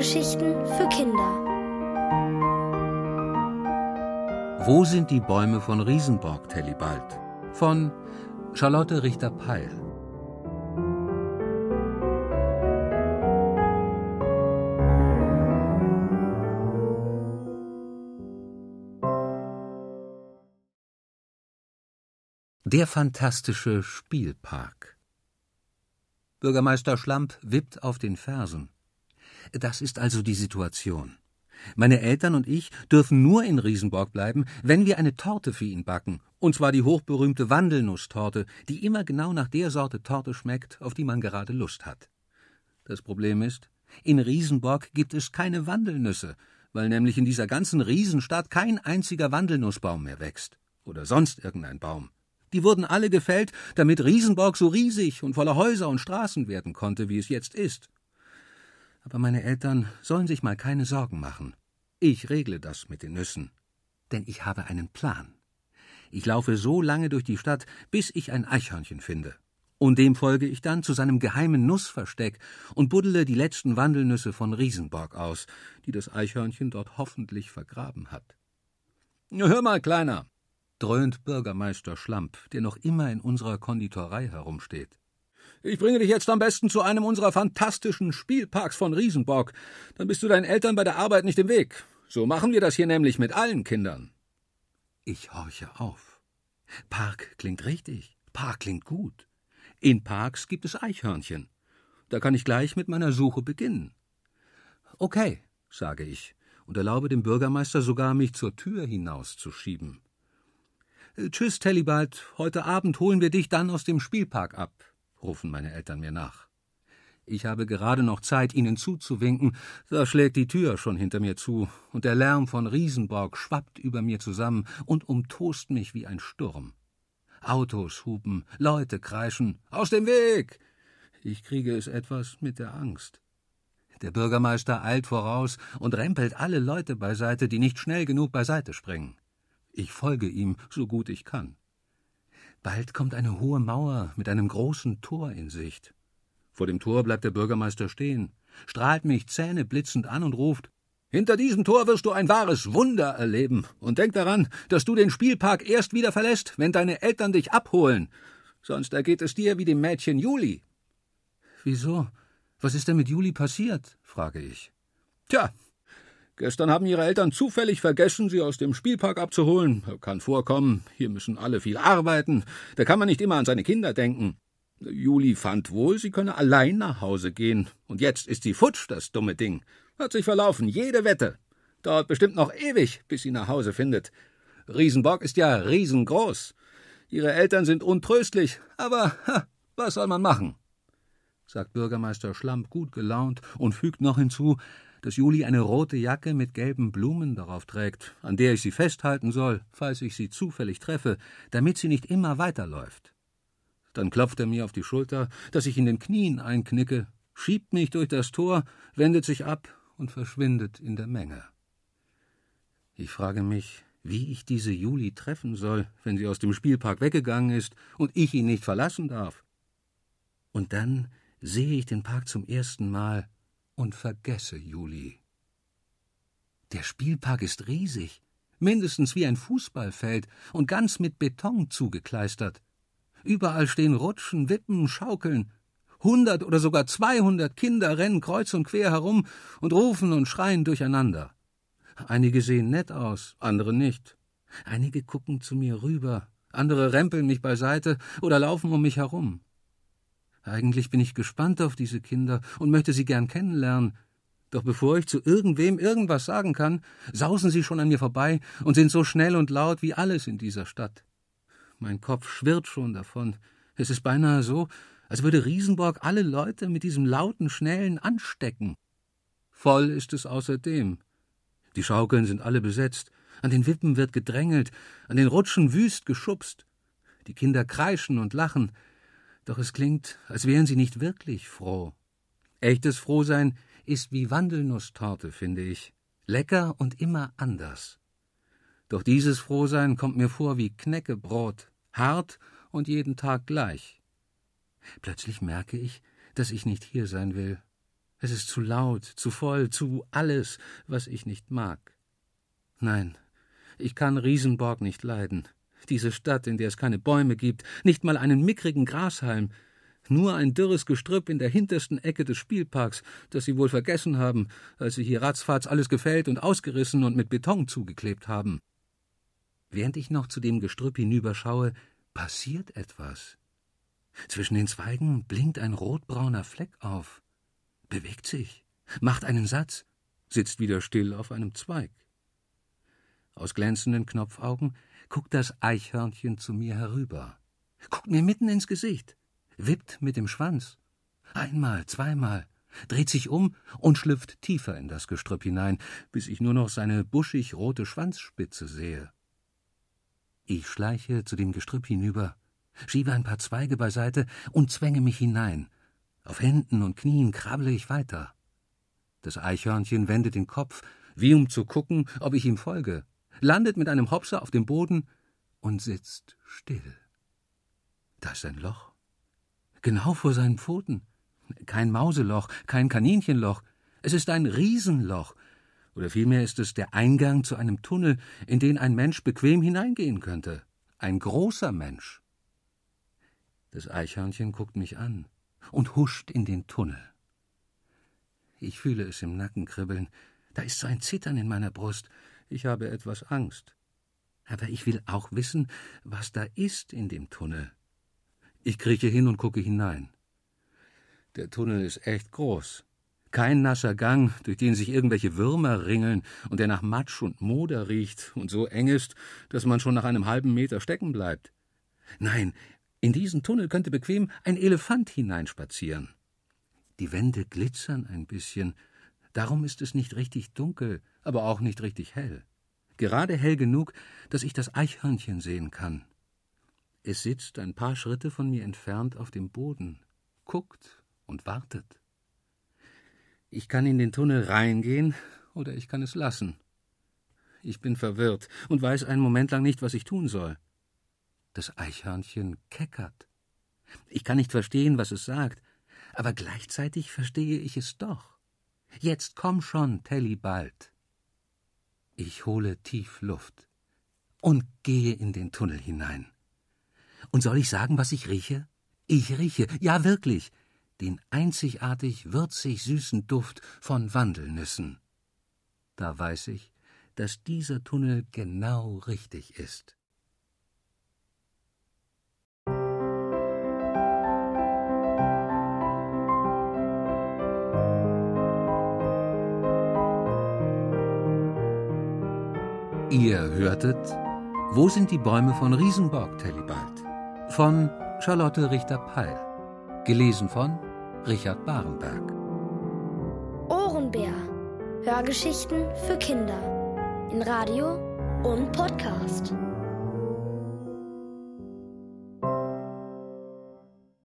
Hörgeschichten für Kinder. Wo sind die Bäume von Riesenborg, Tellibald? Von Charlotte Richter-Peil. Der fantastische Spielpark. Bürgermeister Schlamp wippt auf den Fersen. Das ist also die Situation. Meine Eltern und ich dürfen nur in Riesenborg bleiben, wenn wir eine Torte für ihn backen, und zwar die hochberühmte Wandelnusstorte, die immer genau nach der Sorte Torte schmeckt, auf die man gerade Lust hat. Das Problem ist, in Riesenborg gibt es keine Wandelnüsse, weil nämlich in dieser ganzen Riesenstadt kein einziger Wandelnussbaum mehr wächst. Oder sonst irgendein Baum. Die wurden alle gefällt, damit Riesenborg so riesig und voller Häuser und Straßen werden konnte, wie es jetzt ist. Aber meine Eltern sollen sich mal keine Sorgen machen. Ich regle das mit den Nüssen. Denn ich habe einen Plan. Ich laufe so lange durch die Stadt, bis ich ein Eichhörnchen finde. Und dem folge ich dann zu seinem geheimen Nussversteck und buddele die letzten Wandelnüsse von Riesenborg aus, die das Eichhörnchen dort hoffentlich vergraben hat. Hör mal, Kleiner, dröhnt Bürgermeister Schlamp, der noch immer in unserer Konditorei herumsteht. Ich bringe dich jetzt am besten zu einem unserer fantastischen Spielparks von Riesenborg. Dann bist du deinen Eltern bei der Arbeit nicht im Weg. So machen wir das hier nämlich mit allen Kindern. Ich horche auf. Park klingt richtig. Park klingt gut. In Parks gibt es Eichhörnchen. Da kann ich gleich mit meiner Suche beginnen. Okay, sage ich und erlaube dem Bürgermeister sogar, mich zur Tür hinauszuschieben. Äh, tschüss, Tellibald. Heute Abend holen wir dich dann aus dem Spielpark ab, rufen meine Eltern mir nach. Ich habe gerade noch Zeit, ihnen zuzuwinken, da schlägt die Tür schon hinter mir zu, und der Lärm von Riesenborg schwappt über mir zusammen und umtost mich wie ein Sturm. Autos hupen, Leute kreischen, aus dem Weg! Ich kriege es etwas mit der Angst. Der Bürgermeister eilt voraus und rempelt alle Leute beiseite, die nicht schnell genug beiseite springen. Ich folge ihm, so gut ich kann. Bald kommt eine hohe Mauer mit einem großen Tor in Sicht. Vor dem Tor bleibt der Bürgermeister stehen, strahlt mich zähneblitzend an und ruft Hinter diesem Tor wirst du ein wahres Wunder erleben, und denk daran, dass du den Spielpark erst wieder verlässt, wenn deine Eltern dich abholen, sonst ergeht es dir wie dem Mädchen Juli. Wieso? Was ist denn mit Juli passiert? frage ich. Tja, Gestern haben ihre Eltern zufällig vergessen, sie aus dem Spielpark abzuholen. Kann vorkommen, hier müssen alle viel arbeiten. Da kann man nicht immer an seine Kinder denken. Juli fand wohl, sie könne allein nach Hause gehen. Und jetzt ist sie futsch, das dumme Ding. Hat sich verlaufen, jede Wette. Dauert bestimmt noch ewig, bis sie nach Hause findet. Riesenbock ist ja riesengroß. Ihre Eltern sind untröstlich, aber ha, was soll man machen? sagt Bürgermeister Schlamp gut gelaunt und fügt noch hinzu, dass Juli eine rote Jacke mit gelben Blumen darauf trägt, an der ich sie festhalten soll, falls ich sie zufällig treffe, damit sie nicht immer weiterläuft. Dann klopft er mir auf die Schulter, dass ich in den Knien einknicke, schiebt mich durch das Tor, wendet sich ab und verschwindet in der Menge. Ich frage mich, wie ich diese Juli treffen soll, wenn sie aus dem Spielpark weggegangen ist und ich ihn nicht verlassen darf. Und dann sehe ich den Park zum ersten Mal und vergesse Juli. Der Spielpark ist riesig, mindestens wie ein Fußballfeld und ganz mit Beton zugekleistert. Überall stehen Rutschen, Wippen, Schaukeln. Hundert oder sogar zweihundert Kinder rennen kreuz und quer herum und rufen und schreien durcheinander. Einige sehen nett aus, andere nicht. Einige gucken zu mir rüber, andere rempeln mich beiseite oder laufen um mich herum. Eigentlich bin ich gespannt auf diese Kinder und möchte sie gern kennenlernen. Doch bevor ich zu irgendwem irgendwas sagen kann, sausen sie schon an mir vorbei und sind so schnell und laut wie alles in dieser Stadt. Mein Kopf schwirrt schon davon. Es ist beinahe so, als würde Riesenborg alle Leute mit diesem lauten, schnellen anstecken. Voll ist es außerdem. Die Schaukeln sind alle besetzt, an den Wippen wird gedrängelt, an den Rutschen wüst geschubst. Die Kinder kreischen und lachen, doch es klingt, als wären sie nicht wirklich froh. Echtes Frohsein ist wie Wandelnusstorte, finde ich. Lecker und immer anders. Doch dieses Frohsein kommt mir vor wie Knäckebrot, hart und jeden Tag gleich. Plötzlich merke ich, dass ich nicht hier sein will. Es ist zu laut, zu voll, zu alles, was ich nicht mag. Nein, ich kann Riesenborg nicht leiden. Diese Stadt, in der es keine Bäume gibt, nicht mal einen mickrigen Grashalm, nur ein dürres Gestrüpp in der hintersten Ecke des Spielparks, das Sie wohl vergessen haben, als Sie hier ratzfatz alles gefällt und ausgerissen und mit Beton zugeklebt haben. Während ich noch zu dem Gestrüpp hinüberschaue, passiert etwas. Zwischen den Zweigen blinkt ein rotbrauner Fleck auf, bewegt sich, macht einen Satz, sitzt wieder still auf einem Zweig. Aus glänzenden Knopfaugen guckt das Eichhörnchen zu mir herüber, guckt mir mitten ins Gesicht, wippt mit dem Schwanz. Einmal, zweimal, dreht sich um und schlüpft tiefer in das Gestrüpp hinein, bis ich nur noch seine buschig rote Schwanzspitze sehe. Ich schleiche zu dem Gestrüpp hinüber, schiebe ein paar Zweige beiseite und zwänge mich hinein. Auf Händen und Knien krabble ich weiter. Das Eichhörnchen wendet den Kopf, wie um zu gucken, ob ich ihm folge, landet mit einem Hopser auf dem Boden und sitzt still. Da ist ein Loch. Genau vor seinen Pfoten. Kein Mauseloch, kein Kaninchenloch. Es ist ein Riesenloch. Oder vielmehr ist es der Eingang zu einem Tunnel, in den ein Mensch bequem hineingehen könnte. Ein großer Mensch. Das Eichhörnchen guckt mich an und huscht in den Tunnel. Ich fühle es im Nacken kribbeln. Da ist so ein Zittern in meiner Brust. Ich habe etwas Angst. Aber ich will auch wissen, was da ist in dem Tunnel. Ich krieche hin und gucke hinein. Der Tunnel ist echt groß. Kein nasser Gang, durch den sich irgendwelche Würmer ringeln und der nach Matsch und Moder riecht und so eng ist, dass man schon nach einem halben Meter stecken bleibt. Nein, in diesen Tunnel könnte bequem ein Elefant hineinspazieren. Die Wände glitzern ein bisschen, darum ist es nicht richtig dunkel, aber auch nicht richtig hell. Gerade hell genug, dass ich das Eichhörnchen sehen kann. Es sitzt ein paar Schritte von mir entfernt auf dem Boden, guckt und wartet. Ich kann in den Tunnel reingehen oder ich kann es lassen. Ich bin verwirrt und weiß einen Moment lang nicht, was ich tun soll. Das Eichhörnchen keckert. Ich kann nicht verstehen, was es sagt, aber gleichzeitig verstehe ich es doch. Jetzt komm schon, Telly, bald. Ich hole tief Luft und gehe in den Tunnel hinein. Und soll ich sagen, was ich rieche? Ich rieche, ja wirklich, den einzigartig würzig süßen Duft von Wandelnüssen. Da weiß ich, dass dieser Tunnel genau richtig ist. Ihr hörtet Wo sind die Bäume von Riesenborg, Tellibald? von Charlotte Richter-Peil. Gelesen von Richard Barenberg. Ohrenbär. Hörgeschichten für Kinder. In Radio und Podcast.